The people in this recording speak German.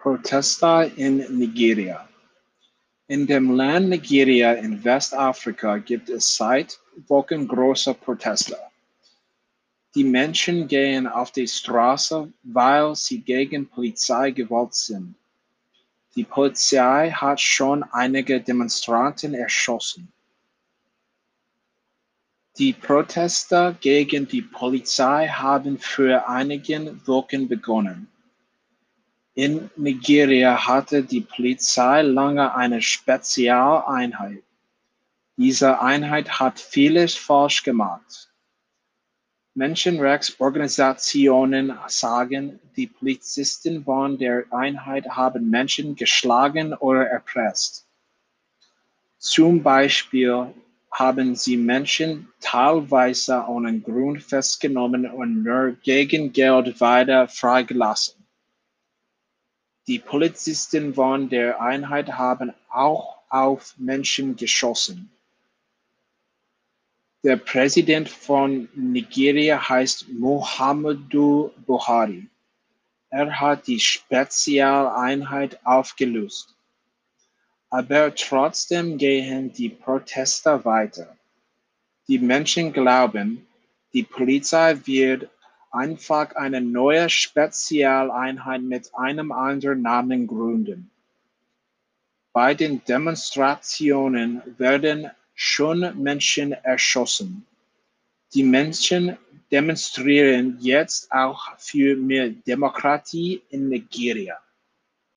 Protester in Nigeria In dem Land Nigeria in Westafrika gibt es seit Wochen große Proteste. Die Menschen gehen auf die Straße, weil sie gegen Polizeigewalt sind. Die Polizei hat schon einige Demonstranten erschossen. Die Proteste gegen die Polizei haben vor einigen Wochen begonnen. In Nigeria hatte die Polizei lange eine Spezialeinheit. Diese Einheit hat vieles falsch gemacht. Menschenrechtsorganisationen sagen, die Polizisten von der Einheit haben Menschen geschlagen oder erpresst. Zum Beispiel haben sie Menschen teilweise ohne Grund festgenommen und nur gegen Geld weiter freigelassen. Die Polizisten von der Einheit haben auch auf Menschen geschossen. Der Präsident von Nigeria heißt Muhammadu Buhari. Er hat die Spezialeinheit aufgelöst. Aber trotzdem gehen die Proteste weiter. Die Menschen glauben, die Polizei wird einfach eine neue Spezialeinheit mit einem anderen Namen gründen. Bei den Demonstrationen werden schon Menschen erschossen. Die Menschen demonstrieren jetzt auch für mehr Demokratie in Nigeria.